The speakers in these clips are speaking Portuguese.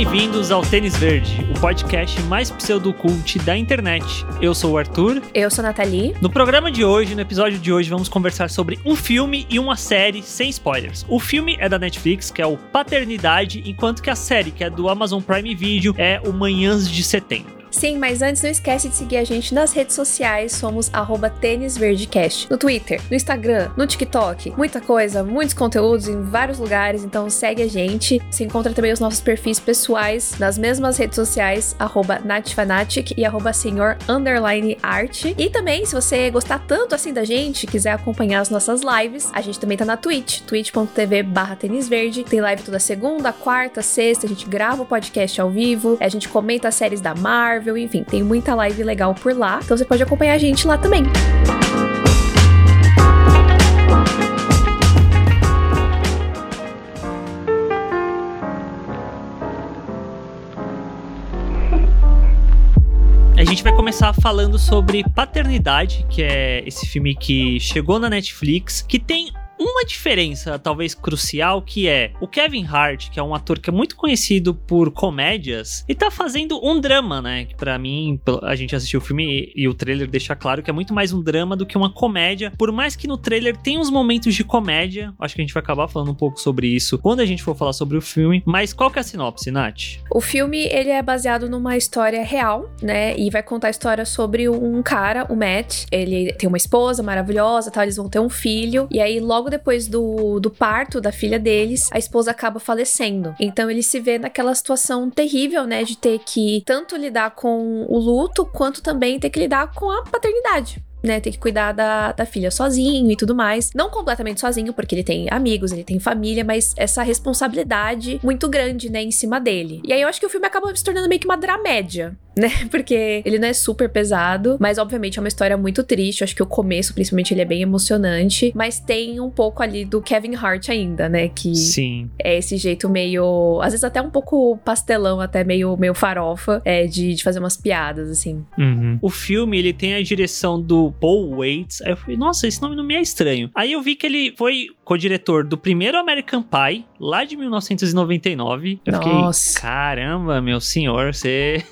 bem-vindos ao Tênis Verde, o podcast mais pseudocult da internet. Eu sou o Arthur. Eu sou a Nathalie. No programa de hoje, no episódio de hoje, vamos conversar sobre um filme e uma série sem spoilers. O filme é da Netflix, que é o Paternidade, enquanto que a série, que é do Amazon Prime Video, é o Manhãs de Setembro. Sim, mas antes não esquece de seguir a gente nas redes sociais, somos tênisverdecast. No Twitter, no Instagram, no TikTok, muita coisa, muitos conteúdos em vários lugares, então segue a gente. Você encontra também os nossos perfis pessoais nas mesmas redes sociais, natifanatic e arroba senhor art. E também, se você gostar tanto assim da gente, quiser acompanhar as nossas lives, a gente também tá na Twitch, twitch.tv barra tênisverde. Tem live toda segunda, quarta, sexta, a gente grava o podcast ao vivo, a gente comenta as séries da Marvel, Marvel, enfim, tem muita live legal por lá. Então você pode acompanhar a gente lá também. A gente vai começar falando sobre Paternidade, que é esse filme que chegou na Netflix, que tem uma diferença, talvez crucial, que é o Kevin Hart, que é um ator que é muito conhecido por comédias, e tá fazendo um drama, né? Que pra mim, a gente assistiu o filme e, e, o trailer deixa claro que é muito mais um drama do que uma comédia. Por mais que no trailer tenha uns momentos de comédia, acho que a gente vai acabar falando um pouco sobre isso quando a gente for falar sobre o filme. Mas qual que é a sinopse, Nath? O filme, ele é baseado numa história real, né? E vai contar a história sobre um cara, o Matt. Ele tem uma esposa maravilhosa, tal, eles vão ter um filho. E aí, logo depois do, do parto da filha deles, a esposa acaba falecendo. Então ele se vê naquela situação terrível, né, de ter que tanto lidar com o luto, quanto também ter que lidar com a paternidade né, ter que cuidar da, da filha sozinho e tudo mais. Não completamente sozinho, porque ele tem amigos, ele tem família, mas essa responsabilidade muito grande, né, em cima dele. E aí eu acho que o filme acaba se tornando meio que uma dramédia, né? Porque ele não é super pesado, mas obviamente é uma história muito triste. Eu acho que o começo, principalmente, ele é bem emocionante, mas tem um pouco ali do Kevin Hart ainda, né? Que Sim. é esse jeito meio. Às vezes até um pouco pastelão, até meio, meio farofa, é, de, de fazer umas piadas, assim. Uhum. O filme, ele tem a direção do Paul Waits. Aí eu falei, nossa, esse nome não me é estranho. Aí eu vi que ele foi co-diretor do primeiro American Pie, lá de 1999. Eu nossa. fiquei, caramba, meu senhor, você.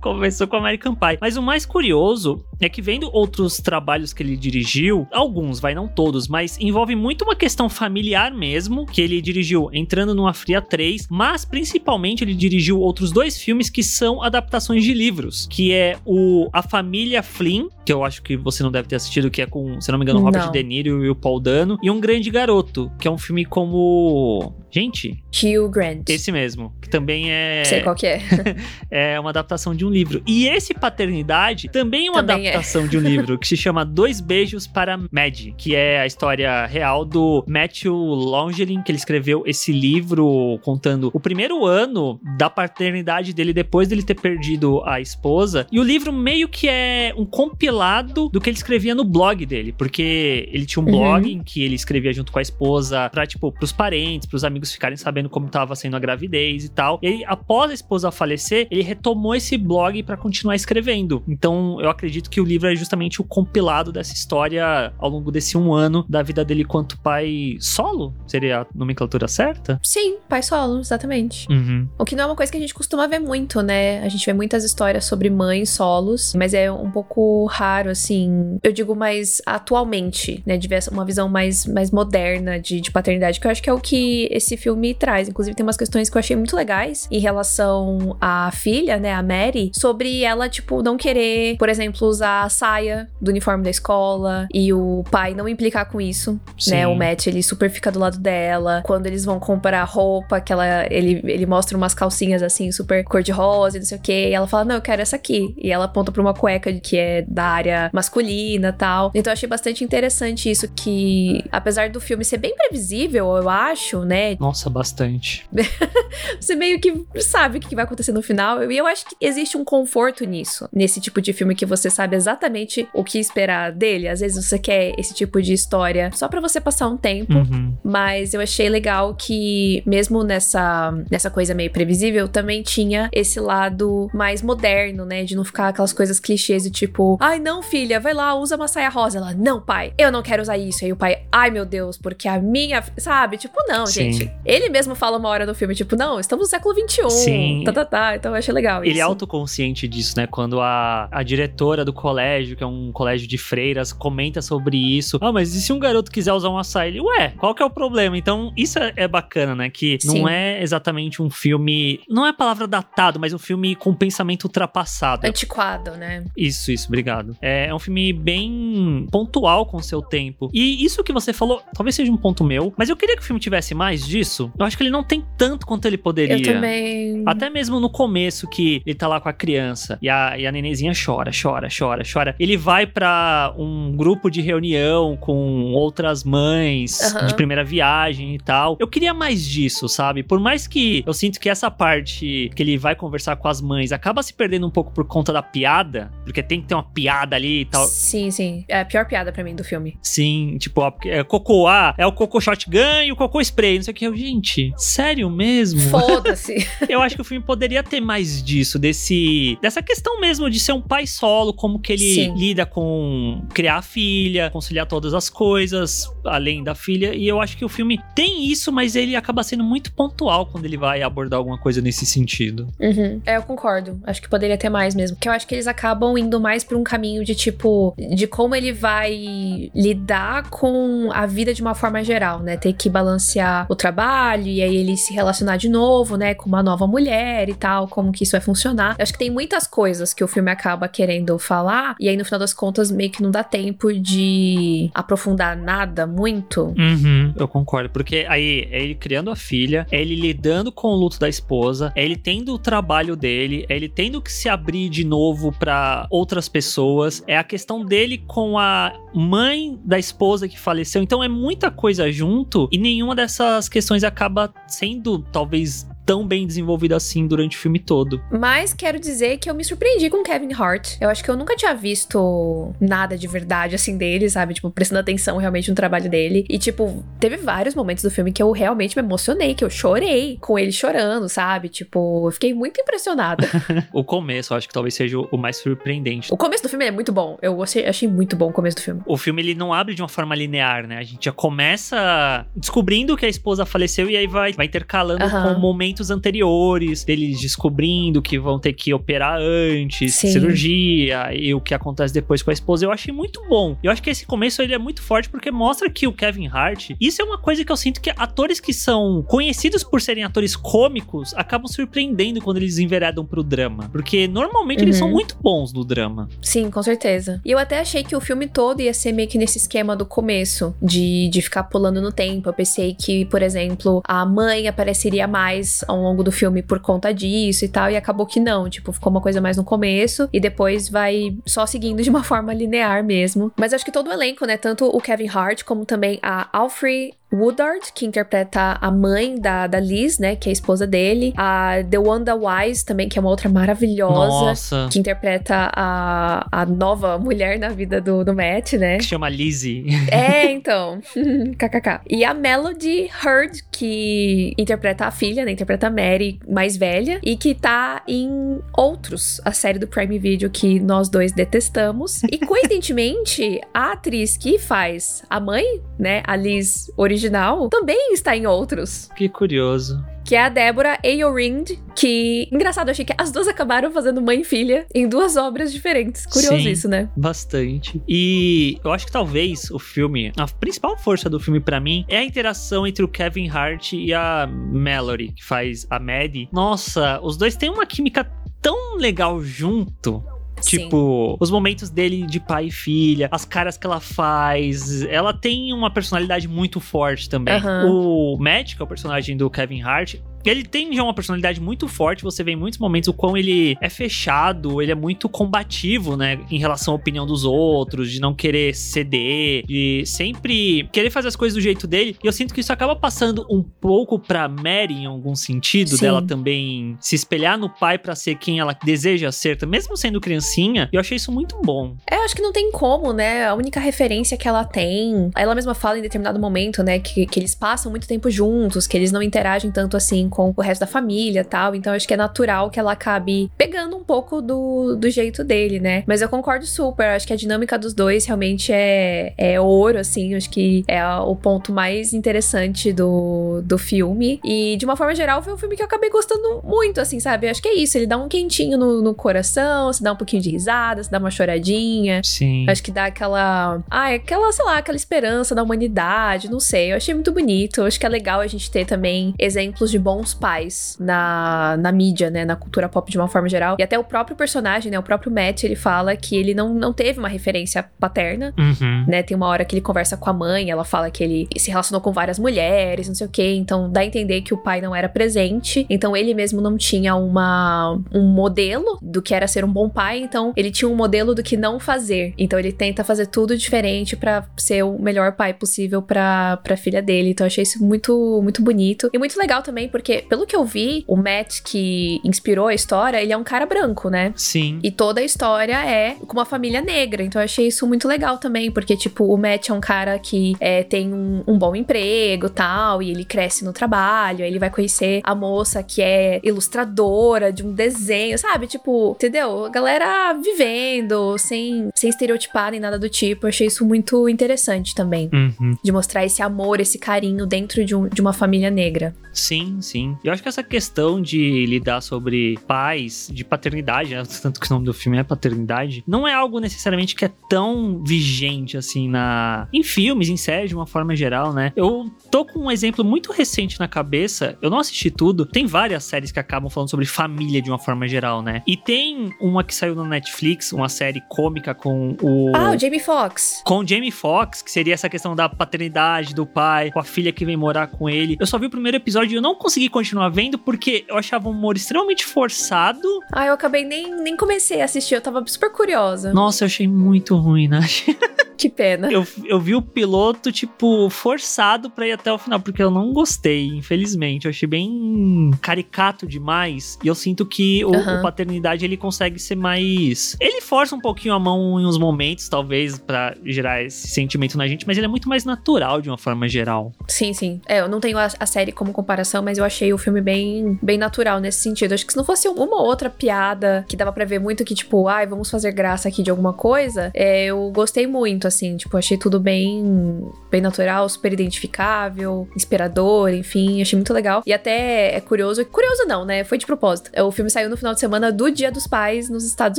Começou com American Pie. Mas o mais curioso é que vendo outros trabalhos que ele dirigiu, alguns, vai não todos, mas envolve muito uma questão familiar mesmo, que ele dirigiu Entrando numa Fria 3, mas principalmente ele dirigiu outros dois filmes que são adaptações de livros, que é o A Família Flynn, que eu acho que você não deve ter assistido, que é com, se não me engano, o Robert não. De Niro e o Paul Dano, e Um Grande Garoto, que é um filme como... Gente... Hugh Grant. Esse mesmo, que também é... Sei qual que é. é uma adaptação de um livro. E esse Paternidade também é uma também é. adaptação é. de um livro que se chama Dois Beijos para Mad, que é a história real do Matthew Longelin, que ele escreveu esse livro contando o primeiro ano da paternidade dele depois dele ter perdido a esposa. E o livro meio que é um compilado do que ele escrevia no blog dele, porque ele tinha um uhum. blog em que ele escrevia junto com a esposa pra, tipo, pros parentes, pros amigos ficarem sabendo como tava sendo a gravidez e tal. E aí, após a esposa falecer, ele retomou esse blog para continuar escrevendo. Então, eu acredito que o livro é justamente o compilado dessa história ao longo desse um ano da vida dele quanto pai solo? Seria a nomenclatura certa? Sim, pai solo, exatamente. Uhum. O que não é uma coisa que a gente costuma ver muito, né? A gente vê muitas histórias sobre mães solos, mas é um pouco raro, assim. Eu digo mais atualmente, né? De ver uma visão mais, mais moderna de, de paternidade, que eu acho que é o que esse filme traz. Inclusive, tem umas questões que eu achei muito legais em relação à filha, né? A Mary, sobre ela, tipo, não querer, por exemplo, usar a saia do uniforme da escola e o pai não implicar com isso, né? Sim. né? O Matt, ele super fica do lado dela. Quando eles vão comprar roupa, que ela, ele, ele mostra umas calcinhas assim, super cor-de-rosa e não sei o que, e ela fala, não, eu quero essa aqui. E ela aponta pra uma cueca que é da área masculina tal. Então eu achei bastante interessante isso, que apesar do filme ser bem previsível, eu acho, né? Nossa, bastante. você meio que sabe o que vai acontecer no final. E eu acho que existe um conforto nisso, nesse tipo de filme que você sabe exatamente o que esperar dele. Às vezes você quer esse tipo de história só para você passar um tempo, uhum. mas eu achei legal que mesmo nessa nessa coisa meio previsível, também tinha esse lado mais moderno, né, de não ficar aquelas coisas clichês de tipo, ai não, filha, vai lá, usa uma saia rosa. Ela, não, pai, eu não quero usar isso. Aí o pai, ai meu Deus, porque a minha, sabe? Tipo, não, Sim. gente. Ele mesmo fala uma hora no filme, tipo, não, estamos no século XXI. Sim. Tá, tá, tá. Então eu achei legal Ele é autoconsciente disso, né? Quando a, a diretora do colégio, que é um colégio de freiras, comenta sobre isso. Ah, mas e se um garoto quiser usar um açaí? Ele, ué, qual que é o problema? Então, isso é, é bacana, né? Que Sim. não é exatamente um filme. Não é a palavra datado, mas um filme com pensamento ultrapassado. Antiquado, né? Isso, isso, obrigado. É, é um filme bem pontual com o seu tempo. E isso que você falou, talvez seja um ponto meu, mas eu queria que o filme tivesse mais disso. Eu acho que ele não tem tanto quanto ele poderia. Eu também. Até mesmo no começo, que ele tá lá com a criança e a, e a nenenzinha chora, chora, chora, chora. Ele vai para um grupo de reunião com outras mães uhum. de primeira viagem e tal. Eu queria mais disso, sabe? Por mais que eu sinto que essa parte que ele vai conversar com as mães acaba se perdendo um pouco por conta da piada, porque tem que ter uma piada ali e tal. Sim, sim. É a pior piada para mim do filme. Sim, tipo, é, cocô A é o cocô shotgun e o cocô spray, não sei o que. Eu, gente, sério mesmo? Foda-se. eu acho que o filme poderia ter mais disso, desse dessa questão mesmo de ser um pai solo, como que ele sim. lida com criar a filha, conciliar todas as coisas, além da filha. E eu acho que o filme tem isso, mas ele acaba sendo muito pontual quando ele vai abordar alguma coisa nesse sentido. Uhum. É, eu concordo. Acho que poderia ter mais mesmo. Porque eu acho que eles acabam indo mais pra um caminho de tipo, de como ele vai lidar com a vida de uma forma geral, né? Ter que balancear o trabalho e aí ele se relacionar de novo, né? Com uma nova mulher e tal, como que isso vai funcionar. Eu acho que tem muitas coisas que o filme acaba querendo falar, e aí no final das contas meio que não dá tempo de aprofundar nada muito. Uhum, eu concordo. Porque aí é ele criando a filha, é ele lidando com o luto da esposa, é ele tendo o trabalho dele, é ele tendo que se abrir de novo para outras pessoas, é a questão dele com a mãe da esposa que faleceu. Então é muita coisa junto e nenhuma dessas questões acaba sendo talvez tão bem desenvolvida assim durante o filme todo. Mas quero dizer que eu me surpreendi com Kevin Hart. Eu acho que eu nunca tinha visto nada de verdade assim dele, sabe? Tipo, prestando atenção realmente no trabalho dele. E, tipo, teve vários momentos do filme que eu realmente me emocionei, que eu chorei com ele chorando, sabe? Tipo, eu fiquei muito impressionada. o começo, eu acho que talvez seja o mais surpreendente. O começo do filme é muito bom. Eu achei, achei muito bom o começo do filme. O filme, ele não abre de uma forma linear, né? A gente já começa descobrindo que a esposa faleceu e aí vai, vai intercalando uhum. com momentos momentos anteriores, deles descobrindo que vão ter que operar antes, Sim. cirurgia, e o que acontece depois com a esposa. Eu achei muito bom. Eu acho que esse começo ele é muito forte porque mostra que o Kevin Hart, isso é uma coisa que eu sinto que atores que são conhecidos por serem atores cômicos acabam surpreendendo quando eles enveredam pro drama. Porque normalmente uhum. eles são uhum. muito bons no drama. Sim, com certeza. E eu até achei que o filme todo ia ser meio que nesse esquema do começo, de, de ficar pulando no tempo. Eu pensei que, por exemplo, a mãe apareceria mais ao longo do filme por conta disso e tal, e acabou que não, tipo, ficou uma coisa mais no começo e depois vai só seguindo de uma forma linear mesmo. Mas acho que todo o elenco, né, tanto o Kevin Hart como também a Alfred Woodard, que interpreta a mãe da, da Liz, né? Que é a esposa dele. A The Wanda Wise também, que é uma outra maravilhosa. Nossa. Que interpreta a, a nova mulher na vida do, do Matt, né? Que chama Lizzie. É, então. KKK. E a Melody Hurd, que interpreta a filha, né? Interpreta a Mary mais velha. E que tá em Outros, a série do Prime Video que nós dois detestamos. E coincidentemente, a atriz que faz a mãe, né? A Liz original original também está em outros. Que curioso. Que é a Débora Aorind, que, engraçado, achei que as duas acabaram fazendo mãe e filha em duas obras diferentes. Curioso Sim, isso, né? Bastante. E eu acho que talvez o filme, a principal força do filme para mim é a interação entre o Kevin Hart e a Mallory, que faz a Maddie. Nossa, os dois têm uma química tão legal junto. Tipo, Sim. os momentos dele de pai e filha, as caras que ela faz. Ela tem uma personalidade muito forte também. Uhum. O que é o personagem do Kevin Hart, Ele tem já uma personalidade muito forte, você vê em muitos momentos o quão ele é fechado, ele é muito combativo, né, em relação à opinião dos outros, de não querer ceder, de sempre querer fazer as coisas do jeito dele. E eu sinto que isso acaba passando um pouco pra Mary em algum sentido, Sim. dela também se espelhar no pai para ser quem ela deseja ser, mesmo sendo criancinha. E eu achei isso muito bom. É, eu acho que não tem como, né? A única referência que ela tem, ela mesma fala em determinado momento, né, que, que eles passam muito tempo juntos, que eles não interagem tanto assim com o resto da família tal. Então acho que é natural que ela acabe pegando um pouco do, do jeito dele, né? Mas eu concordo super. Acho que a dinâmica dos dois realmente é, é ouro, assim. Acho que é o ponto mais interessante do, do filme. E de uma forma geral, foi um filme que eu acabei gostando muito, assim, sabe? Acho que é isso. Ele dá um quentinho no, no coração, se dá um pouquinho de risada, se dá uma choradinha. Sim. Acho que dá aquela. Ah, aquela, sei lá, aquela esperança da humanidade. Não sei. Eu achei muito bonito. Acho que é legal a gente ter também exemplos de bons pais na, na mídia, né? Na cultura pop de uma forma geral. E até o próprio personagem, né? O próprio Matt, ele fala que ele não, não teve uma referência paterna, uhum. né? Tem uma hora que ele conversa com a mãe, ela fala que ele se relacionou com várias mulheres, não sei o quê. Então dá a entender que o pai não era presente. Então ele mesmo não tinha uma, um modelo do que era ser um bom pai. Então ele tinha um modelo do que não fazer. Então ele tenta fazer tudo diferente para ser o melhor pai possível pra, pra filha dele. Então eu achei isso muito, muito bonito. E muito legal também, porque pelo que eu vi, o Matt que inspirou a história, ele é um cara branco, né? Sim. E toda a história é com uma família negra. Então eu achei isso muito legal também, porque, tipo, o Matt é um cara que é, tem um, um, bom emprego tal, e ele cresce no trabalho, aí ele vai conhecer a moça que é ilustradora de um desenho, sabe? Tipo, entendeu? A galera vivendo, sem, sem estereotipar nem nada do tipo. Eu achei isso muito interessante também. Uhum. De mostrar esse amor, esse carinho dentro de, um, de uma família negra. Sim, sim. Eu acho que essa questão de lidar sobre pais, de paternidade, né? tanto que o nome do filme é paternidade, não é algo necessariamente que é tão vigente assim na em filmes, em séries de uma forma geral, né? Eu tô com um exemplo muito recente na cabeça. Eu não assisti tudo. Tem várias séries que acabam falando sobre família de uma forma geral, né? E tem uma que saiu no Netflix, uma série cômica com o Ah, o Jamie Foxx. Com o Jamie Foxx, que seria essa questão da paternidade do pai, com a filha que vem morar com ele. Eu só vi o primeiro episódio e eu não consegui continuar vendo porque eu achava um humor extremamente forçado. Ah, eu acabei nem, nem comecei a assistir, eu tava super curiosa. Nossa, eu achei muito ruim, né? Que pena. Eu, eu vi o piloto, tipo, forçado pra ir até o final, porque eu não gostei, infelizmente. Eu achei bem caricato demais. E eu sinto que o, uhum. o Paternidade, ele consegue ser mais... Ele força um pouquinho a mão em uns momentos, talvez, para gerar esse sentimento na gente, mas ele é muito mais natural, de uma forma geral. Sim, sim. É, eu não tenho a, a série como comparação, mas eu achei o filme bem, bem natural nesse sentido. Acho que se não fosse uma outra piada que dava pra ver muito que, tipo, ai, vamos fazer graça aqui de alguma coisa, é, eu gostei muito assim, tipo, achei tudo bem, bem natural, super identificável, inspirador, enfim, achei muito legal. E até é curioso, curioso não, né? Foi de propósito. O filme saiu no final de semana do Dia dos Pais nos Estados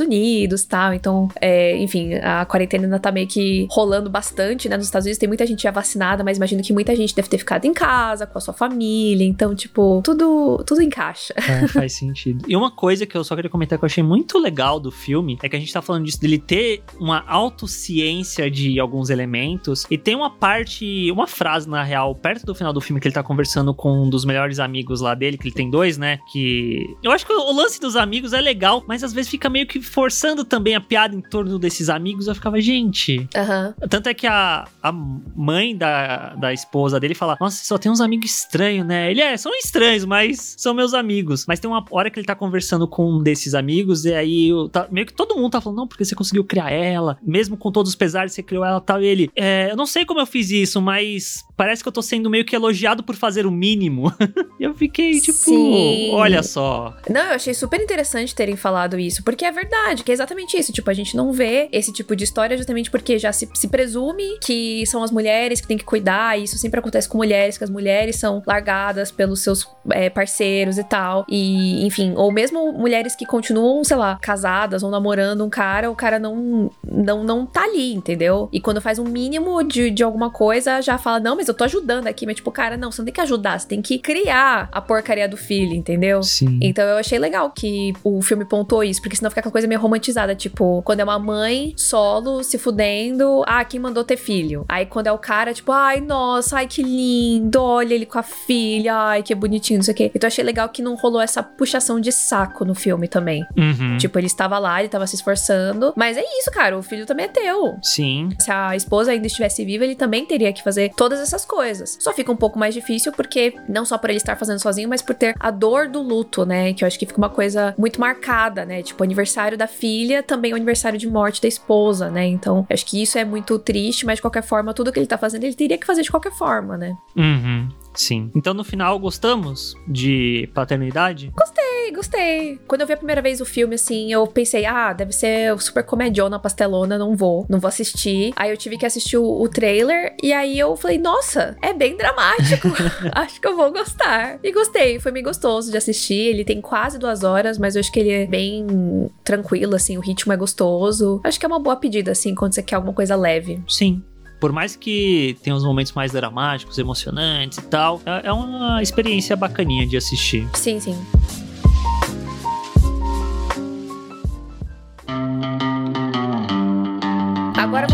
Unidos, tal. Então, é, enfim, a quarentena ainda tá meio que rolando bastante, né? Nos Estados Unidos tem muita gente já vacinada, mas imagino que muita gente deve ter ficado em casa com a sua família. Então, tipo, tudo, tudo encaixa. É, faz sentido. E uma coisa que eu só queria comentar que eu achei muito legal do filme é que a gente tá falando disso, dele ter uma autociência de de alguns elementos. E tem uma parte, uma frase, na real, perto do final do filme, que ele tá conversando com um dos melhores amigos lá dele, que ele tem dois, né? Que. Eu acho que o lance dos amigos é legal, mas às vezes fica meio que forçando também a piada em torno desses amigos. Eu ficava, gente. Uhum. Tanto é que a, a mãe da, da esposa dele fala: Nossa, só tem uns amigos estranhos, né? Ele é, são estranhos, mas são meus amigos. Mas tem uma hora que ele tá conversando com um desses amigos, e aí tá, meio que todo mundo tá falando: Não, porque você conseguiu criar ela, mesmo com todos os pesares, você criou ela tal. E ele, é, eu não sei como eu fiz isso, mas parece que eu tô sendo meio que elogiado por fazer o mínimo. e eu fiquei tipo, Sim. olha só. Não, eu achei super interessante terem falado isso, porque é verdade, que é exatamente isso. Tipo, a gente não vê esse tipo de história justamente porque já se, se presume que são as mulheres que têm que cuidar, e isso sempre acontece com mulheres, que as mulheres são largadas pelos seus é, parceiros e tal. E, enfim, ou mesmo mulheres que continuam, sei lá, casadas ou namorando um cara, o cara não, não, não tá ali, entendeu? E quando faz um mínimo de, de alguma coisa, já fala, não, mas eu tô ajudando aqui. Mas, tipo, cara, não, você não tem que ajudar, você tem que criar a porcaria do filho, entendeu? Sim. Então eu achei legal que o filme pontuou isso, porque senão fica aquela coisa meio romantizada, tipo, quando é uma mãe solo se fudendo, ah, quem mandou ter filho? Aí quando é o cara, tipo, ai, nossa, ai, que lindo, olha ele com a filha, ai, que bonitinho, não sei o quê. Então eu achei legal que não rolou essa puxação de saco no filme também. Uhum. Tipo, ele estava lá, ele estava se esforçando, mas é isso, cara, o filho também é teu. Sim. Se a esposa ainda estivesse viva, ele também teria que fazer todas essas coisas. Só fica um pouco mais difícil porque não só por ele estar fazendo sozinho, mas por ter a dor do luto, né? Que eu acho que fica uma coisa muito marcada, né? Tipo, aniversário da filha também é o aniversário de morte da esposa, né? Então, acho que isso é muito triste, mas de qualquer forma, tudo que ele tá fazendo, ele teria que fazer de qualquer forma, né? Uhum. Sim. Então, no final, gostamos de paternidade? Gostei, gostei. Quando eu vi a primeira vez o filme, assim, eu pensei, ah, deve ser super comediona, pastelona, não vou, não vou assistir. Aí eu tive que assistir o, o trailer, e aí eu falei, nossa, é bem dramático. acho que eu vou gostar. E gostei, foi bem gostoso de assistir. Ele tem quase duas horas, mas eu acho que ele é bem tranquilo, assim, o ritmo é gostoso. Acho que é uma boa pedida, assim, quando você quer alguma coisa leve. Sim, por mais que tenha uns momentos mais dramáticos, emocionantes e tal, é, é uma experiência bacaninha de assistir. Sim, sim.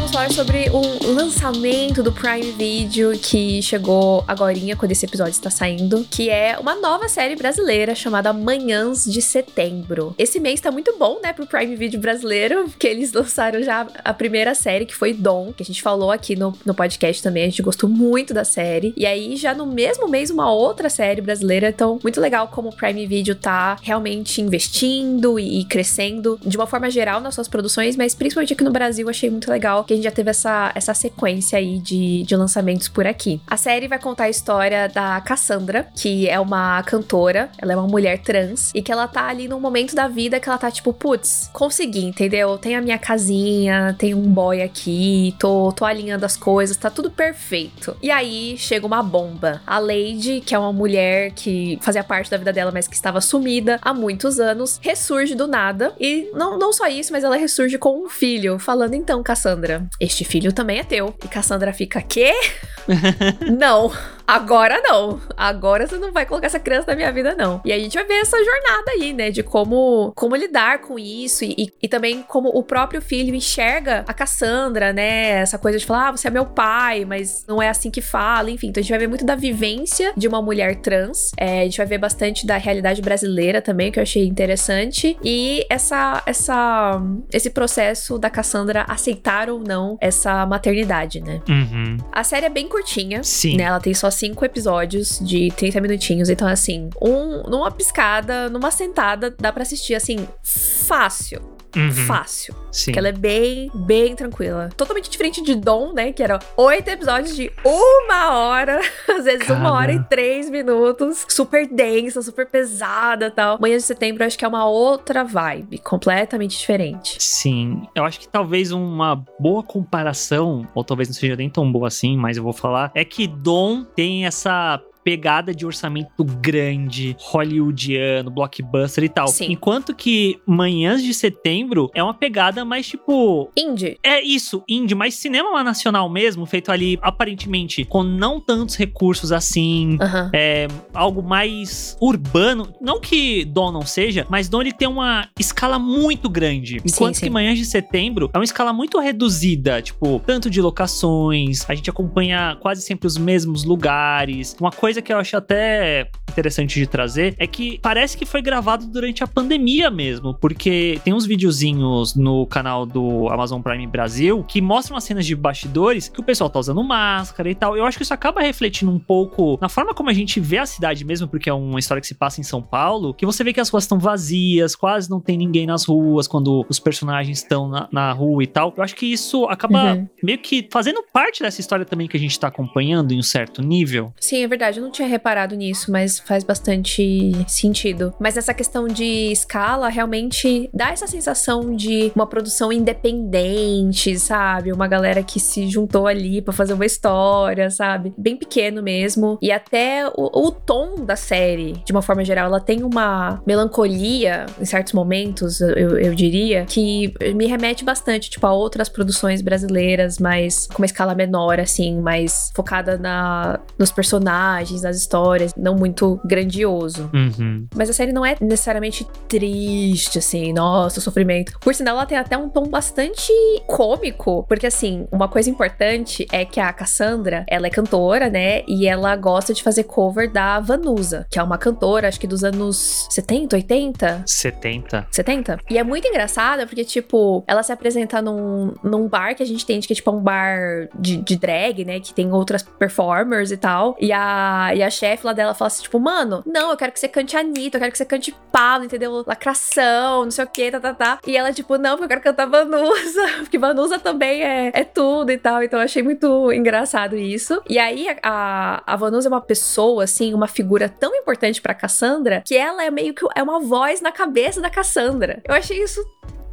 Vamos falar sobre um lançamento do Prime Video que chegou agora quando esse episódio está saindo, que é uma nova série brasileira chamada Manhãs de Setembro. Esse mês tá muito bom, né, pro Prime Video brasileiro, que eles lançaram já a primeira série, que foi Dom, que a gente falou aqui no, no podcast também, a gente gostou muito da série. E aí, já no mesmo mês, uma outra série brasileira, então muito legal como o Prime Video tá realmente investindo e, e crescendo de uma forma geral nas suas produções, mas principalmente aqui no Brasil, achei muito legal que gente já teve essa, essa sequência aí de, de lançamentos por aqui. A série vai contar a história da Cassandra, que é uma cantora, ela é uma mulher trans, e que ela tá ali num momento da vida que ela tá tipo, putz, consegui, entendeu? Tenho a minha casinha, tenho um boy aqui, tô, tô alinhando as coisas, tá tudo perfeito. E aí chega uma bomba. A Lady, que é uma mulher que fazia parte da vida dela, mas que estava sumida há muitos anos, ressurge do nada. E não, não só isso, mas ela ressurge com um filho, falando então, Cassandra Cassandra: Este filho também é teu. E Cassandra fica: Quê? não, agora não. Agora você não vai colocar essa criança na minha vida, não. E a gente vai ver essa jornada aí, né? De como, como lidar com isso e, e, e também como o próprio filho enxerga a Cassandra, né? Essa coisa de falar, ah, você é meu pai, mas não é assim que fala. Enfim, então a gente vai ver muito da vivência de uma mulher trans. É, a gente vai ver bastante da realidade brasileira também, que eu achei interessante. E essa, essa, esse processo da Cassandra aceitar ou não essa maternidade, né? Uhum. A série é bem curtinha. Sim. Né? Ela tem só cinco episódios de 30 minutinhos. Então, assim, um, numa piscada, numa sentada, dá para assistir, assim, fácil. Uhum. Fácil. Sim. Porque ela é bem, bem tranquila. Totalmente diferente de Dom, né? Que era oito episódios de uma hora. Às vezes uma hora e três minutos. Super densa, super pesada tal. Manhã de setembro acho que é uma outra vibe. Completamente diferente. Sim. Eu acho que talvez uma boa comparação, ou talvez não seja nem tão boa assim, mas eu vou falar, é que Dom tem essa pegada de orçamento grande, hollywoodiano, blockbuster e tal. Sim. Enquanto que Manhãs de Setembro é uma pegada mais tipo. Indie. É isso, indie, mas cinema nacional mesmo, feito ali aparentemente com não tantos recursos assim. Uhum. É algo mais urbano. Não que Dom não seja, mas Dom ele tem uma escala muito grande. Enquanto sim, sim. que Manhãs de Setembro é uma escala muito reduzida, tipo, tanto de locações, a gente acompanha quase sempre os mesmos lugares. Uma coisa coisa que eu acho até interessante de trazer é que parece que foi gravado durante a pandemia mesmo, porque tem uns videozinhos no canal do Amazon Prime Brasil que mostram as cenas de bastidores que o pessoal tá usando máscara e tal. Eu acho que isso acaba refletindo um pouco na forma como a gente vê a cidade mesmo, porque é uma história que se passa em São Paulo, que você vê que as ruas estão vazias, quase não tem ninguém nas ruas quando os personagens estão na, na rua e tal. Eu acho que isso acaba Uhum. meio que fazendo parte dessa história também que a gente tá acompanhando em um certo nível. Sim, é verdade. Não tinha reparado nisso, mas faz bastante sentido. Mas essa questão de escala realmente dá essa sensação de uma produção independente, sabe? Uma galera que se juntou ali para fazer uma história, sabe? Bem pequeno mesmo. E até o, o tom da série, de uma forma geral, ela tem uma melancolia em certos momentos, eu, eu diria, que me remete bastante, tipo, a outras produções brasileiras, mas com uma escala menor, assim, mais focada na, nos personagens, nas histórias, não muito grandioso. Uhum. Mas a série não é necessariamente triste, assim, nossa, sofrimento. Por sinal, ela tem até um tom bastante cômico, porque assim, uma coisa importante é que a Cassandra, ela é cantora, né? E ela gosta de fazer cover da Vanusa, que é uma cantora, acho que dos anos 70, 80? 70. 70? E é muito engraçada porque, tipo, ela se apresenta num, num bar que a gente tem, que é tipo um bar de, de drag, né? Que tem outras performers e tal. E e a chefe lá dela fala assim, tipo, mano, não, eu quero que você cante Anitta, eu quero que você cante Pablo, entendeu? Lacração, não sei o que, tá, tá, tá. E ela, tipo, não, porque eu quero cantar Vanusa, porque Vanusa também é, é tudo e tal. Então eu achei muito engraçado isso. E aí a, a Vanusa é uma pessoa, assim, uma figura tão importante pra Cassandra que ela é meio que é uma voz na cabeça da Cassandra. Eu achei isso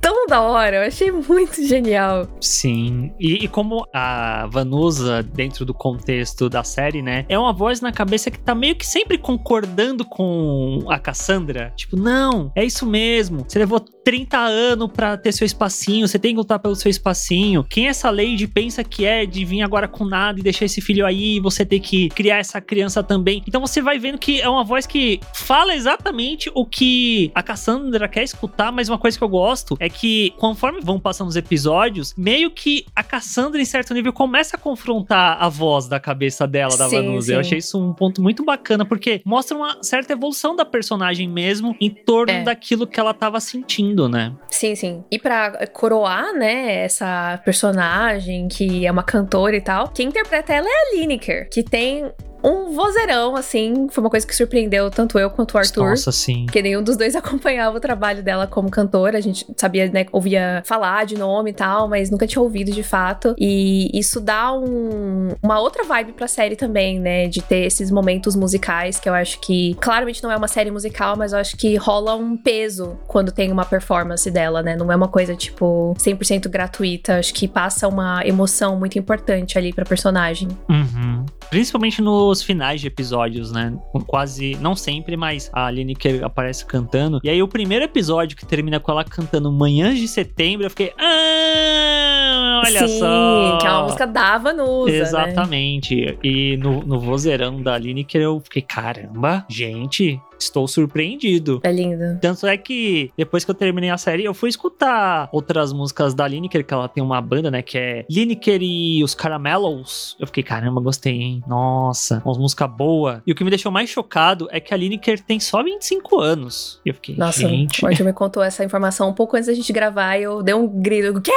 tão da hora, eu achei muito genial. Sim, e, e, como a Vanusa, dentro do contexto da série, né, é uma voz na cabeça que tá meio que sempre concordando com a Cassandra. Tipo, não, é isso mesmo, você levou 30 anos pra ter seu espacinho, você tem que lutar pelo seu espacinho. Quem essa Lady pensa que é de vir agora com nada e deixar esse filho aí e você ter que criar essa criança também? Então você vai vendo que é uma voz que fala exatamente o que a Cassandra quer escutar, mas uma coisa que eu gosto é que conforme vão passando os episódios, meio que a Cassandra, em certo nível, começa a confrontar a voz da cabeça dela, da Vanusa. Eu achei isso um ponto muito bacana, porque mostra uma certa evolução da personagem mesmo em torno é. daquilo que ela tava sentindo, né? Sim, sim. E pra coroar, né, essa personagem que é uma cantora e tal, quem interpreta ela é a Lineker, que tem um vozeirão, assim. Foi uma coisa que surpreendeu tanto eu quanto o Arthur. Nossa, sim. Porque nenhum dos dois acompanhava o trabalho dela como cantora. A gente sabia, né, ouvia falar de nome e tal, mas nunca tinha ouvido de fato. E isso dá um, uma outra vibe pra série também, né? De ter esses momentos musicais que eu acho que, claramente não é uma série musical, mas eu acho que rola um peso quando tem uma performance dela, né? Não é uma coisa, tipo, 100% gratuita. Acho que passa uma emoção muito importante ali pra personagem. Uhum. Principalmente no nos finais de episódios, né? Quase, não sempre, mas a Lineker aparece cantando. E aí o primeiro episódio que termina com ela cantando Manhãs de Setembro, eu fiquei. Ah, olha Sim, só! que é uma música da Vanusa, né? Exatamente. Né? E no, no vozeirão da Lineker eu fiquei, caramba, gente, estou surpreendido. É lindo. Tanto é que depois que eu terminei a série, eu fui escutar outras músicas da Lineker, que ela tem uma banda, né, que é Lineker e os Caramelos. Eu fiquei, caramba, gostei, hein? Nossa, uma música boa. E o que me deixou mais chocado é que a Lineker tem só 25 anos. E eu fiquei, Nossa, gente... o Arthur me contou essa informação um pouco antes da gente gravar e eu dei um grito. Eu, Quê?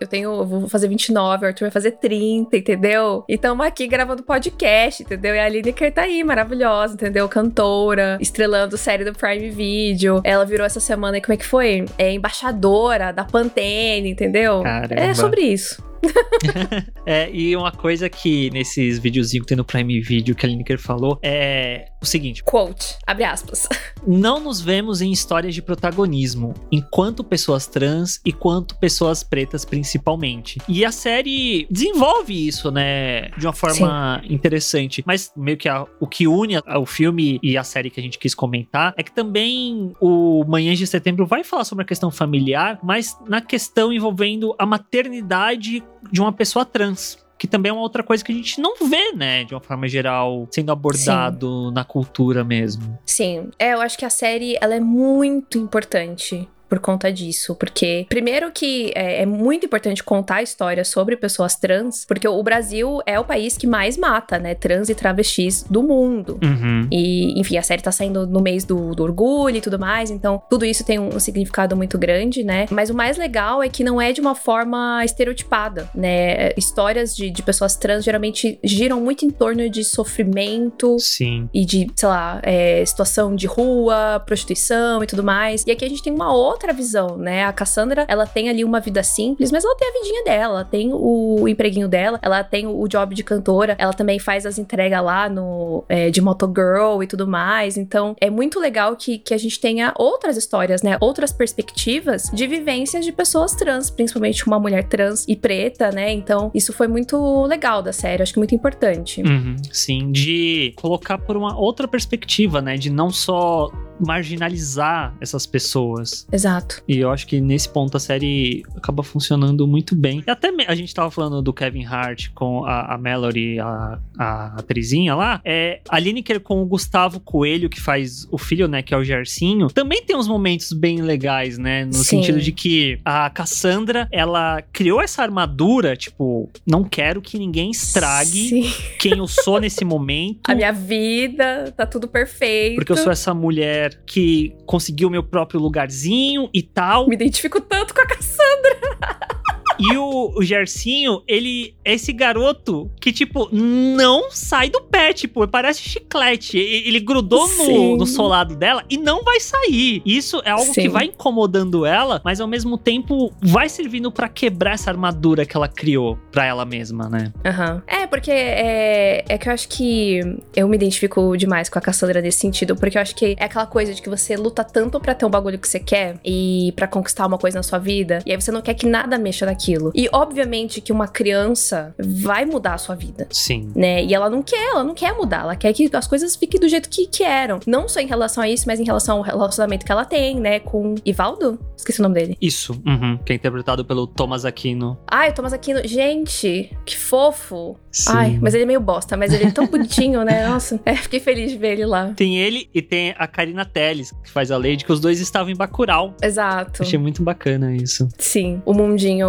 Eu tenho, eu vou fazer 29, o Arthur vai fazer 30, entendeu? E estamos aqui gravando podcast, entendeu? E a Lineker tá aí, maravilhosa, entendeu? Cantora, estrelando série do Prime Video. Ela virou essa semana, como é que foi? É embaixadora da Pantene, entendeu? Caramba. É sobre isso. é, e uma coisa que nesses videozinhos que tem no Prime Video que a Lineker falou é o seguinte: quote, abre aspas. Não nos vemos em histórias de protagonismo, enquanto pessoas trans e quanto pessoas pretas principalmente. E a série desenvolve isso, né, de uma forma Sim. interessante, mas meio que a, o que une a, o filme e a série que a gente quis comentar é que também o Manhãs de Setembro vai falar sobre a questão familiar, mas na questão envolvendo a maternidade de uma pessoa trans que também é uma outra coisa que a gente não vê, né, de uma forma geral, sendo abordado Sim. na cultura mesmo. Sim, é, eu acho que a série ela é muito importante por conta disso. Porque, primeiro, que é, é, muito importante contar a história sobre pessoas trans, porque o Brasil é o país que mais mata, né? Trans e travestis do mundo. Uhum. E, enfim, a série tá saindo no mês do, do, orgulho e tudo mais, então tudo isso tem um, um significado muito grande, né? Mas o mais legal é que não é de uma forma estereotipada, né? Histórias de, de pessoas trans geralmente giram muito em torno de sofrimento. Sim. E de, sei lá, é, situação de rua, prostituição e tudo mais. E aqui a gente tem uma outra outra visão, né? A Cassandra, ela tem ali uma vida simples, mas ela tem a vidinha dela, tem o empreguinho dela, ela tem o job de cantora, ela também faz as entregas lá no é, de Motogirl e tudo mais. Então, é muito legal que, que a gente tenha outras histórias, né? Outras perspectivas de vivências de pessoas trans, principalmente uma mulher trans e preta, né? Então, isso foi muito legal da série, acho que muito importante. Uhum, sim, de colocar por uma outra perspectiva, né? De não só marginalizar essas pessoas. Exato. E eu acho que nesse ponto a série acaba funcionando muito bem. E até a gente tava falando do Kevin Hart com a, a Mallory, a, a atrizinha lá. É, a Lineker com o Gustavo Coelho, que faz o filho, né, que é o Gercinho, também tem uns momentos bem legais, né? No Sim. sentido de que a Cassandra, ela criou essa armadura, tipo, não quero que ninguém estrague Sim. quem eu sou nesse momento. A minha vida, tá tudo perfeito. Porque eu sou essa mulher mulher que conseguiu meu próprio lugarzinho e tal. Me identifico tanto com a Cassandra. E o, o Gercinho, ele é esse garoto que, tipo, não sai do pé, tipo, parece chiclete. Ele grudou no, no, solado dela e não vai sair. Isso é algo Sim. que vai incomodando ela, mas ao mesmo tempo vai servindo para quebrar essa armadura que ela criou pra ela mesma, né? Aham. Uhum. É, porque é, é que eu acho que eu me identifico demais com a Cassandra nesse sentido, porque eu acho que é aquela coisa de que você luta tanto para ter um bagulho que você quer e para conquistar uma coisa na sua vida, e aí você não quer que nada mexa naquilo aquilo. E obviamente que uma criança vai mudar a sua vida. Sim. Né? E ela não quer, ela não quer mudar, ela quer que as coisas fiquem do jeito que, que eram. Não só em relação a isso, mas em relação ao relacionamento que ela tem, né, com Ivaldo? Esqueci o nome dele. Isso, uhum. que é interpretado pelo Thomas Aquino. Ai, Thomas Aquino, gente, que fofo. Sim. Ai, mas ele é meio bosta, mas ele é tão bonitinho, né? Nossa, é, fiquei feliz de ver ele lá. Tem ele e tem a Karina Telles, que faz a Lady, que os dois estavam em Bacurau. Exato. Achei muito bacana isso. Sim, o mundinho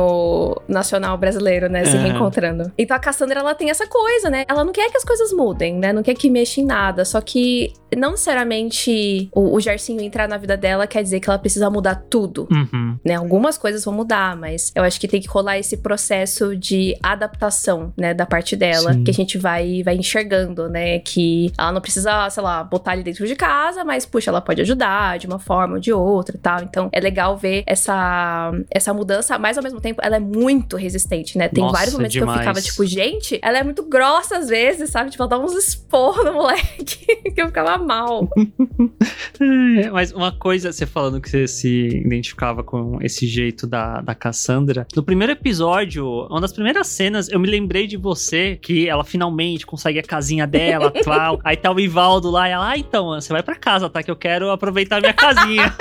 nacional brasileiro, né? Se é. reencontrando. Então a Cassandra, ela tem essa coisa, né? Ela não quer que as coisas mudem, né? Não quer que mexa em nada. Só que não necessariamente o, o Gersinho entrar na vida dela quer dizer que ela precisa mudar tudo. Uhum. Né? Algumas coisas vão mudar, mas eu acho que tem que rolar esse processo de adaptação, né? Da parte dela, Sim. que a gente vai, vai enxergando, né? Que ela não precisa, sei lá, botar ele dentro de casa, mas, puxa, ela pode ajudar de uma forma ou de outra e tal. Então é legal ver essa, essa mudança, mas ao mesmo tempo ela é muito resistente, né? Tem Nossa, vários momentos demais. que eu ficava tipo, gente, ela é muito grossa às vezes, sabe? Tipo, ela dá uns esporros no moleque que eu ficava mal. mas uma coisa, você falando que você se identificava com esse jeito da, da Cassandra, no primeiro episódio, uma das primeiras cenas, eu me lembrei de você, que ela finalmente consegue a casinha dela, tal. Aí tá o Ivaldo lá, e ela, ah, então, você vai pra casa, tá? Que eu quero aproveitar minha casinha.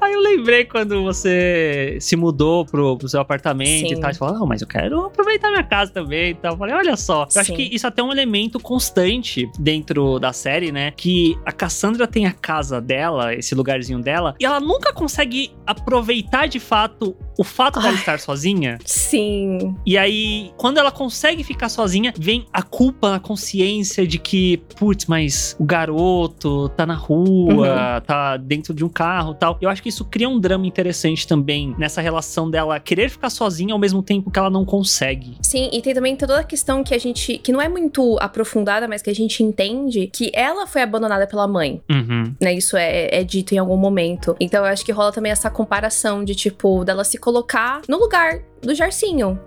Aí eu lembrei quando você se mudou pro, pro seu apartamento Sim. e tal. Você falou, não, mas eu quero aproveitar minha casa também e tal. Eu falei, olha só. Eu Sim. acho que isso é até é um elemento constante dentro da série, né? Que a Cassandra tem a casa dela, esse lugarzinho dela, e ela nunca consegue aproveitar de fato o fato Ai, dela estar sozinha. Sim. E aí, quando ela consegue ficar sozinha, vem a culpa, a consciência de que, putz, mas o garoto tá na rua, uhum. tá dentro de um carro tal. Eu acho que isso cria um drama interessante também nessa relação dela querer ficar sozinha ao mesmo tempo que ela não consegue. Sim, e tem também toda a questão que a gente. que não é muito aprofundada, mas que a gente entende que ela foi abandonada pela mãe. Uhum. Né? Isso é, é dito em algum momento. Então eu acho que rola também essa comparação de, tipo, dela se colocar no lugar do Jarcinho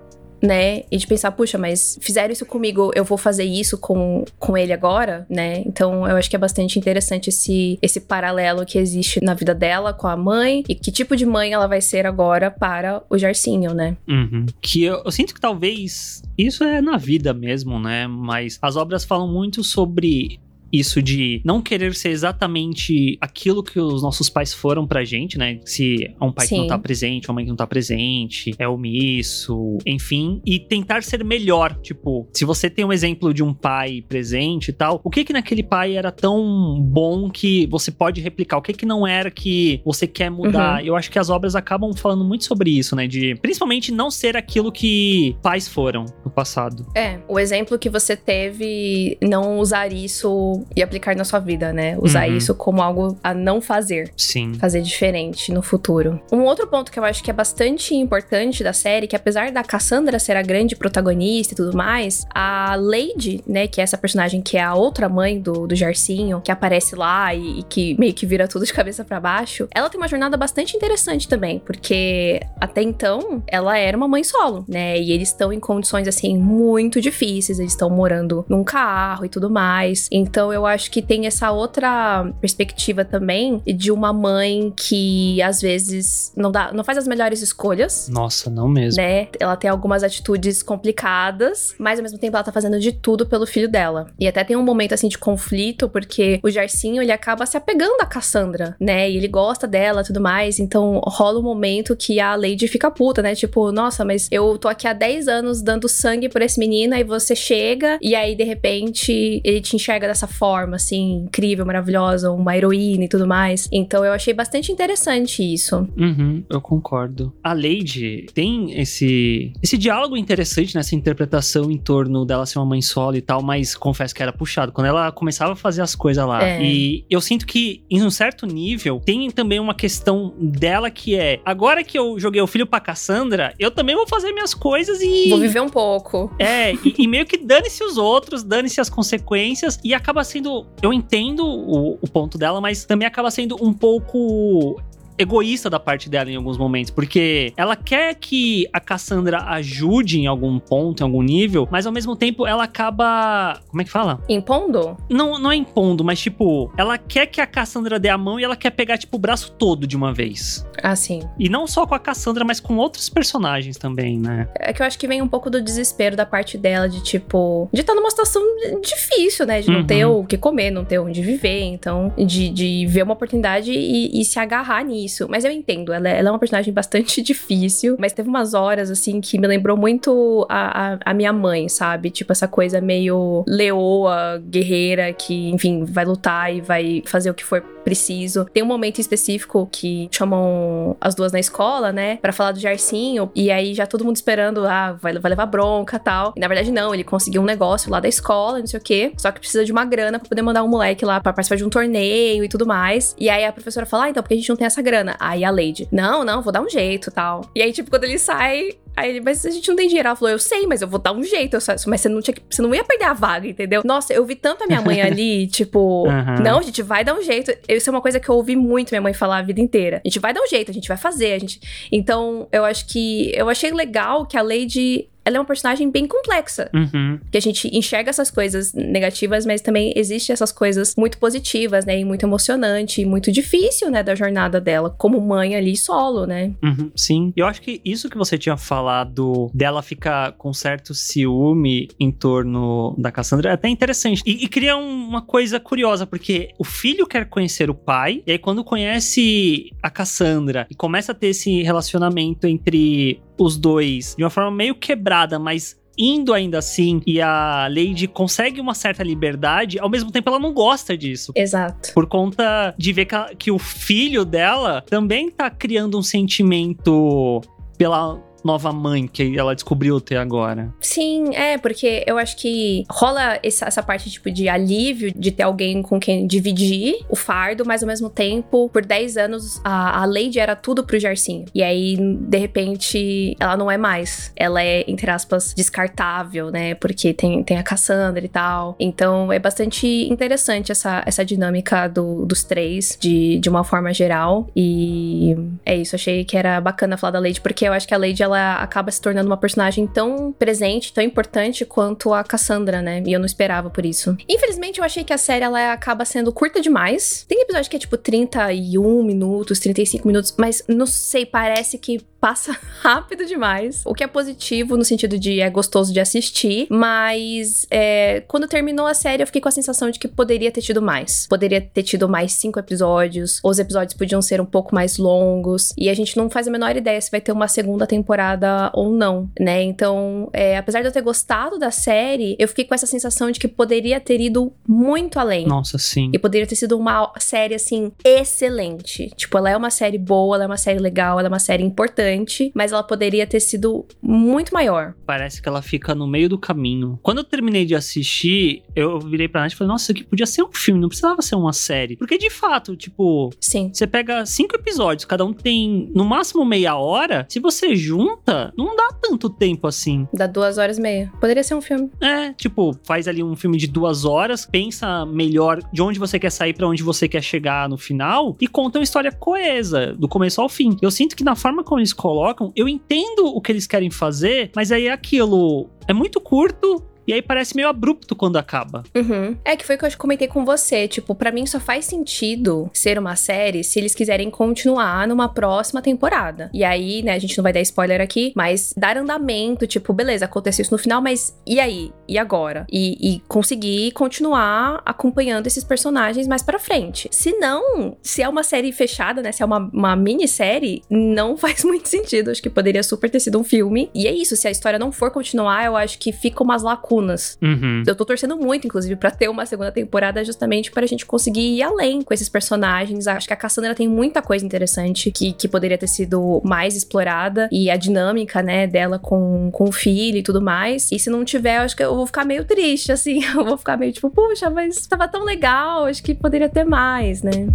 né? E de pensar, puxa, mas fizeram isso comigo, eu vou fazer isso com, com ele agora, né? Então eu acho que é bastante interessante esse, esse paralelo que existe na vida dela com a mãe e que tipo de mãe ela vai ser agora para o Jarcinho, né? Uhum. Que eu, eu sinto que talvez isso é na vida mesmo, né? Mas as obras falam muito sobre isso de não querer ser exatamente aquilo que os nossos pais foram pra gente, né? Se é um pai Sim. que não tá presente, uma mãe que não tá presente, é omisso, enfim, e tentar ser melhor. Tipo, se você tem um exemplo de um pai presente e tal, o que que naquele pai era tão bom que você pode replicar? O que que não era que você quer mudar? Uhum. Eu acho que as obras acabam falando muito sobre isso, né? De principalmente não ser aquilo que pais foram no passado. É, o exemplo que você teve, não usar isso e aplicar na sua vida, né? Usar uhum. isso como algo a não fazer. Sim. Fazer diferente no futuro. Um outro ponto que eu acho que é bastante importante da série, que apesar da Cassandra ser a grande protagonista e tudo mais, a Lady, né, que é essa personagem que é a outra mãe do, do Jarcinho, que aparece lá e, e que meio que vira tudo de cabeça para baixo, ela tem uma jornada bastante interessante também, porque até então ela era uma mãe solo, né? E eles estão em condições assim muito difíceis, eles estão morando num carro e tudo mais. Então eu acho que tem essa outra perspectiva também de uma mãe que às vezes não dá, não faz as melhores escolhas. Nossa, não mesmo. Né? Ela tem algumas atitudes complicadas, mas ao mesmo tempo ela tá fazendo de tudo pelo filho dela. E até tem um momento assim de conflito, porque o Jarcinho ele acaba se apegando a Cassandra, né? E ele gosta dela e tudo mais. Então rola um momento que a Lady fica puta, né? Tipo, nossa, mas eu tô aqui há 10 anos dando sangue por esse menino, aí você chega e aí de repente ele te enxerga dessa forma, assim, incrível, maravilhosa, uma heroína e tudo mais. Então eu achei bastante interessante isso. Uhum, eu concordo. A Lady tem esse, esse diálogo interessante nessa interpretação em torno dela ser uma mãe solo e tal, mas confesso que era puxado. Quando ela começava a fazer as coisas lá. É. E eu sinto que, em um certo nível, tem também uma questão dela que é: agora que eu joguei o filho pra Cassandra, eu também vou fazer minhas coisas e. Vou viver um pouco. É, e, e meio que dane-se os outros, dane-se as consequências. E acaba sendo. Eu entendo o, o ponto dela, mas também acaba sendo um pouco egoísta da parte dela em alguns momentos, porque ela quer que a Cassandra ajude em algum ponto, em algum nível, mas ao mesmo tempo ela acaba. Como é que fala? Impondo? Não, não é impondo, mas tipo, ela quer que a Cassandra dê a mão e ela quer pegar, tipo, o braço todo de uma vez. Ah, sim. E não só com a Cassandra, mas com outros personagens também, né? É que eu acho que vem um pouco do desespero da parte dela, de tipo, de estar tá numa situação difícil, né? De não uhum. ter o que comer, não ter onde viver, então, de, de ver uma oportunidade e, e se agarrar nisso isso. Mas eu entendo, ela é, ela é uma personagem bastante difícil, mas teve umas horas, assim, que me lembrou muito a, a, a minha mãe, sabe? Tipo, essa coisa meio leoa, guerreira, que, enfim, vai lutar e vai fazer o que for preciso. Tem um momento específico que chamam as duas na escola, né, para falar do Jarcinho, e aí já todo mundo esperando, ah, vai, vai levar bronca tal. E na verdade, não, ele conseguiu um negócio lá da escola, não sei o quê, só que precisa de uma grana para poder mandar um moleque lá para participar de um torneio e tudo mais. E aí a professora fala, ah, então, porque a gente não tem essa grana? Aí a Lady, não, não, vou dar um jeito tal. E aí, tipo, quando ele sai, Aí ele, mas a gente não tem dinheiro. Ela falou, eu sei, mas eu vou dar um jeito. Só, mas você não, tinha que, você não ia perder a vaga, entendeu? Nossa, eu vi tanto a minha mãe ali, tipo, uhum. não, a gente vai dar um jeito. Isso é uma coisa que eu ouvi muito minha mãe falar a vida inteira. A gente vai dar um jeito, a gente vai fazer, a gente. Então, eu acho que. Eu achei legal que a Lady ela é uma personagem bem complexa. Uhum. Que a gente enxerga essas coisas negativas, mas também existe essas coisas muito positivas, né? E muito emocionante, e muito difícil, né? Da jornada dela, como mãe ali solo, né? Uhum, sim. Eu acho que isso que você tinha falado dela ficar com certo ciúme em torno da Cassandra é até interessante. E, e cria um, uma coisa curiosa, porque o filho quer conhecer o pai, e aí quando conhece a Cassandra e começa a ter esse relacionamento entre os dois de uma forma meio quebrada, mas indo ainda assim e a Lady consegue uma certa liberdade, ao mesmo tempo ela não gosta disso. Exato. Por conta de ver que, que o filho dela também tá criando um sentimento pela nova mãe que ela descobriu até agora. Sim, é, porque eu acho que rola essa, essa parte, tipo, de alívio de ter alguém com quem dividir o fardo, mas ao mesmo tempo, por 10 anos, a, a Lady era tudo pro Jarcinho. E aí, de repente, ela não é mais. Ela é, entre aspas, descartável, né? Porque tem, tem a Cassandra e tal. Então, é bastante interessante essa, essa dinâmica do, dos três, de, de uma forma geral. E é isso, achei que era bacana falar da Lady, porque eu acho que a Lady, ela ela acaba se tornando uma personagem tão presente, tão importante quanto a Cassandra, né? E eu não esperava por isso. Infelizmente, eu achei que a série ela acaba sendo curta demais. Tem episódio que é tipo 31 minutos, 35 minutos, mas não sei, parece que passa rápido demais. O que é positivo no sentido de é gostoso de assistir, mas é, quando terminou a série eu fiquei com a sensação de que poderia ter tido mais. Poderia ter tido mais cinco episódios, os episódios podiam ser um pouco mais longos, e a gente não faz a menor ideia se vai ter uma segunda temporada temporada ou não, né? Então, é, apesar de eu ter gostado da série, eu fiquei com essa sensação de que poderia ter ido muito além. Nossa, sim. E poderia ter sido uma série, assim, excelente. Tipo, ela é uma série boa, ela é uma série legal, ela é uma série importante, mas ela poderia ter sido muito maior. Parece que ela fica no meio do caminho. Quando eu terminei de assistir, eu virei pra Nath e falei, nossa, isso aqui podia ser um filme, não precisava ser uma série. Porque, de fato, tipo... Sim. Você pega cinco episódios, cada um tem, no máximo, meia hora. Se você junta, não dá tanto tempo assim. Dá duas horas e meia. Poderia ser um filme. É, tipo, faz ali um filme de duas horas, pensa melhor de onde você quer sair para onde você quer chegar no final e conta uma história coesa, do começo ao fim. Eu sinto que na forma como eles colocam, eu entendo o que eles querem fazer, mas aí é aquilo. É muito curto, e aí parece meio abrupto quando acaba. Uhum. É que foi o que eu comentei com você. Tipo, para mim só faz sentido ser uma série se eles quiserem continuar numa próxima temporada. E aí, né, a gente não vai dar spoiler aqui, mas dar andamento, tipo, beleza, aconteceu isso no final, mas e aí? E agora? E, e conseguir continuar acompanhando esses personagens mais pra frente. Se não, se é uma série fechada, né, se é uma, uma minissérie, não faz muito sentido. Acho que poderia super ter sido um filme. E é isso, se a história não for continuar, eu acho que fica umas lacunas lacunas. Uhum. Eu tô torcendo muito, inclusive, para ter uma segunda temporada, justamente para a gente conseguir ir além com esses personagens. Acho que a Cassandra tem muita coisa interessante que, que poderia ter sido mais explorada e a dinâmica, né, dela com, com o filho e tudo mais. E se não tiver, acho que eu vou ficar meio triste, assim. Eu vou ficar meio tipo, puxa, mas tava tão legal, acho que poderia ter mais, né?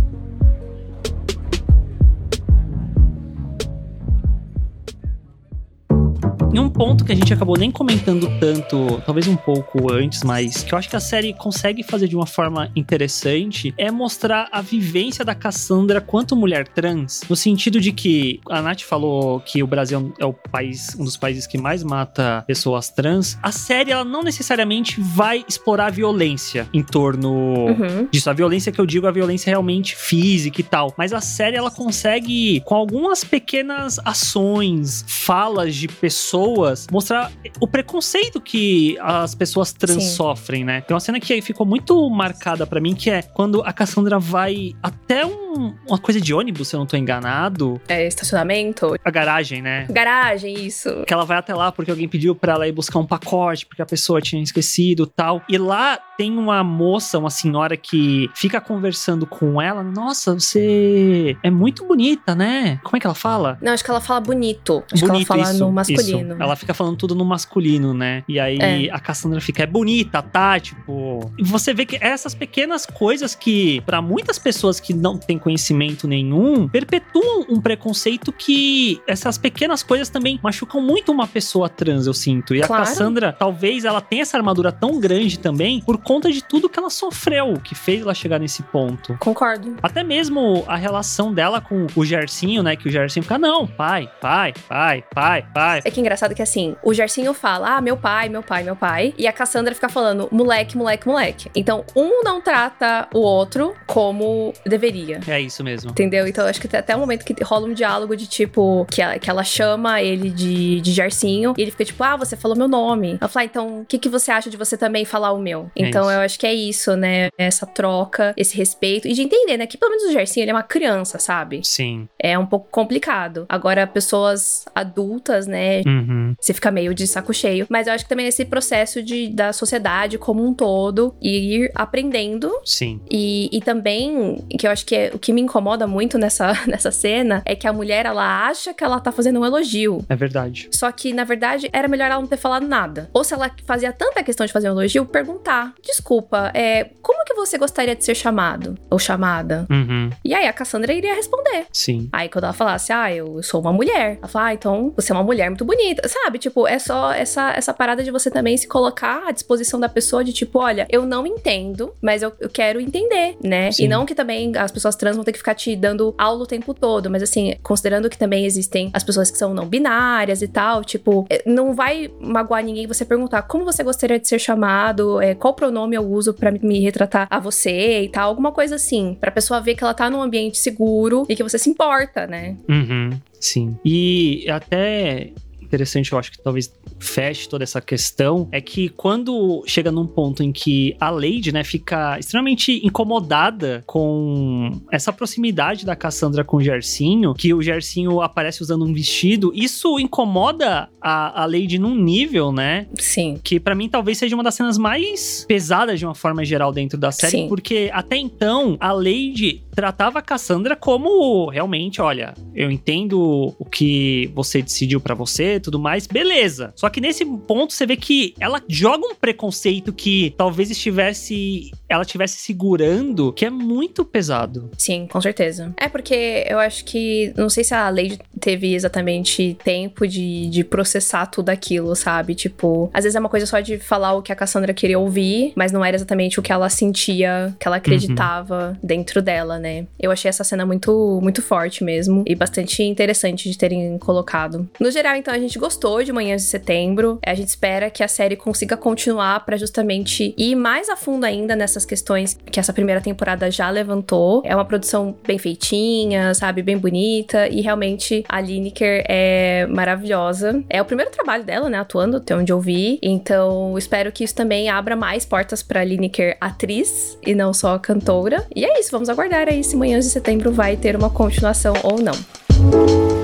Em um ponto que a gente acabou nem comentando tanto, talvez um pouco antes, mas que eu acho que a série consegue fazer de uma forma interessante, é mostrar a vivência da Cassandra quanto mulher trans, no sentido de que a Nath falou que o Brasil é o país, um dos países que mais mata pessoas trans. A série, ela não necessariamente vai explorar a violência em torno uhum. disso. A violência que eu digo, é a violência realmente física e tal. Mas a série, ela consegue, com algumas pequenas ações, falas de pessoas pessoas, mostrar o preconceito que as pessoas trans Sim. sofrem, né? Tem uma cena que ficou muito marcada para mim, que é quando a Cassandra vai até um, uma coisa de ônibus, se eu não tô enganado. É, estacionamento? A garagem, né? Garagem, isso. Que ela vai até lá porque alguém pediu para ela ir buscar um pacote, porque a pessoa tinha esquecido tal. E lá tem uma moça, uma senhora que fica conversando com ela. Nossa, você é muito bonita, né? Como é que ela fala? Não, acho que ela fala bonito. Acho bonito, que ela fala isso, no masculino. Isso. Ela fica falando tudo no masculino, né? E aí é. a Cassandra fica, é bonita, tá? Tipo. Você vê que essas pequenas coisas que, para muitas pessoas que não têm conhecimento nenhum, perpetuam um preconceito que essas pequenas coisas também machucam muito uma pessoa trans, eu sinto. E claro. a Cassandra, talvez ela tenha essa armadura tão grande também por conta de tudo que ela sofreu, que fez ela chegar nesse ponto. Concordo. Até mesmo a relação dela com o Gercinho, né? Que o Gercinho fica, não, pai, pai, pai, pai, pai. É que engraçado engraçado que assim, o Gersinho fala, ah, meu pai, meu pai, meu pai. E a Cassandra fica falando, moleque, moleque, moleque. Então, um não trata o outro como deveria. É isso mesmo. Entendeu? Então, acho que até um momento que rola um diálogo de tipo, que ela, que ela chama ele de, de Gersinho. E ele fica tipo, ah, você falou meu nome. Ela fala, ah, então, o que, que você acha de você também falar o meu? É então, eu acho que é isso, né? Essa troca, esse respeito. E de entender, né? Que pelo menos o Gersinho, ele é uma criança, sabe? Sim. É um pouco complicado. Agora, pessoas adultas, né? Uhum Uhum. Você fica meio de saco cheio. Mas eu acho que também esse processo de, da sociedade como um todo e ir aprendendo. Sim. E, e também, que eu acho que é, o que me incomoda muito nessa, nessa cena é que a mulher, ela acha que ela tá fazendo um elogio. É verdade. Só que, na verdade, era melhor ela não ter falado nada. Ou se ela fazia tanta questão de fazer um elogio, perguntar: desculpa, é, como que você gostaria de ser chamado? Ou chamada? Uhum. E aí a Cassandra iria responder. Sim. Aí quando ela falasse, ah, eu sou uma mulher. Ela fala, ah, então você é uma mulher muito bonita sabe? Tipo, é só essa, essa parada de você também se colocar à disposição da pessoa de tipo, olha, eu não entendo, mas eu, eu quero entender, né? Sim. E não que também as pessoas trans vão ter que ficar te dando aula o tempo todo, mas assim, considerando que também existem as pessoas que são não binárias e tal, tipo, é, não vai magoar ninguém você perguntar como você gostaria de ser chamado, é, qual pronome eu uso para me retratar a você e tal, alguma coisa assim, pra pessoa ver que ela tá num ambiente seguro e que você se importa, né? Uhum. Sim. E até interessante, eu acho que talvez feche toda essa questão, é que quando chega num ponto em que a Lady, né, fica extremamente incomodada com essa proximidade da Cassandra com o Gersinho, que o Gersinho aparece usando um vestido, isso incomoda a, a Lady num nível, né? Sim. Que para mim talvez seja uma das cenas mais pesadas de uma forma geral dentro da série, Sim. porque até então a Lady tratava a Cassandra como realmente, olha, eu entendo o que você decidiu para você, tudo mais, beleza. Só que nesse ponto você vê que ela joga um preconceito que talvez estivesse ela estivesse segurando, que é muito pesado. Sim, com certeza. É porque eu acho que não sei se a Lady teve exatamente tempo de, de processar tudo aquilo, sabe? Tipo, às vezes é uma coisa só de falar o que a Cassandra queria ouvir, mas não era exatamente o que ela sentia, que ela acreditava uhum. dentro dela, né? Eu achei essa cena muito, muito forte mesmo e bastante interessante de terem colocado. No geral, então, a gente gostou de Manhãs de Setembro. A gente espera que a série consiga continuar para justamente ir mais a fundo ainda nessas questões que essa primeira temporada já levantou. É uma produção bem feitinha, sabe? Bem bonita e realmente a Lineker é maravilhosa. É o primeiro trabalho dela, né? Atuando, até onde eu vi. Então, espero que isso também abra mais portas pra Lineker atriz e não só cantora. E é isso, vamos aguardar aí se Manhãs de Setembro vai ter uma continuação ou não.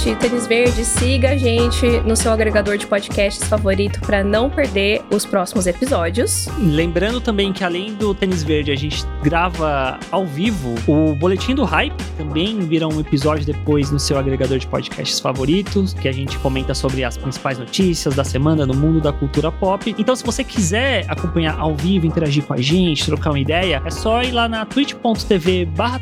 Tênis Verde, siga a gente no seu agregador de podcasts favorito para não perder os próximos episódios. Lembrando também que além do Tênis Verde, a gente grava ao vivo o Boletim do Hype, também vira um episódio depois no seu agregador de podcasts favoritos, que a gente comenta sobre as principais notícias da semana no mundo da cultura pop. Então, se você quiser acompanhar ao vivo, interagir com a gente, trocar uma ideia, é só ir lá na twitch.tv barra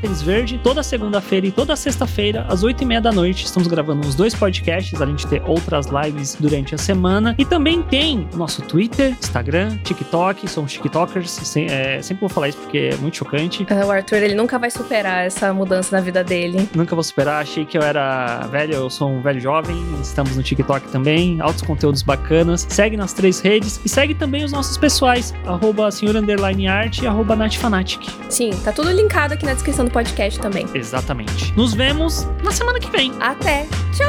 toda segunda-feira e toda sexta-feira, às 8h30 da noite. Estamos gravando os dois podcasts, além de ter outras lives durante a semana. E também tem nosso Twitter, Instagram, TikTok. Somos TikTokers. Sem, é, sempre vou falar isso porque é muito chocante. É, o Arthur, ele nunca vai superar essa mudança na vida dele. Nunca vou superar. Achei que eu era velho, eu sou um velho jovem. Estamos no TikTok também. Altos conteúdos bacanas. Segue nas três redes. E segue também os nossos pessoais. Arroba senhor underline art e arroba natfanatic. Sim, tá tudo linkado aqui na descrição do podcast também. Exatamente. Nos vemos na semana que vem. Até. 啾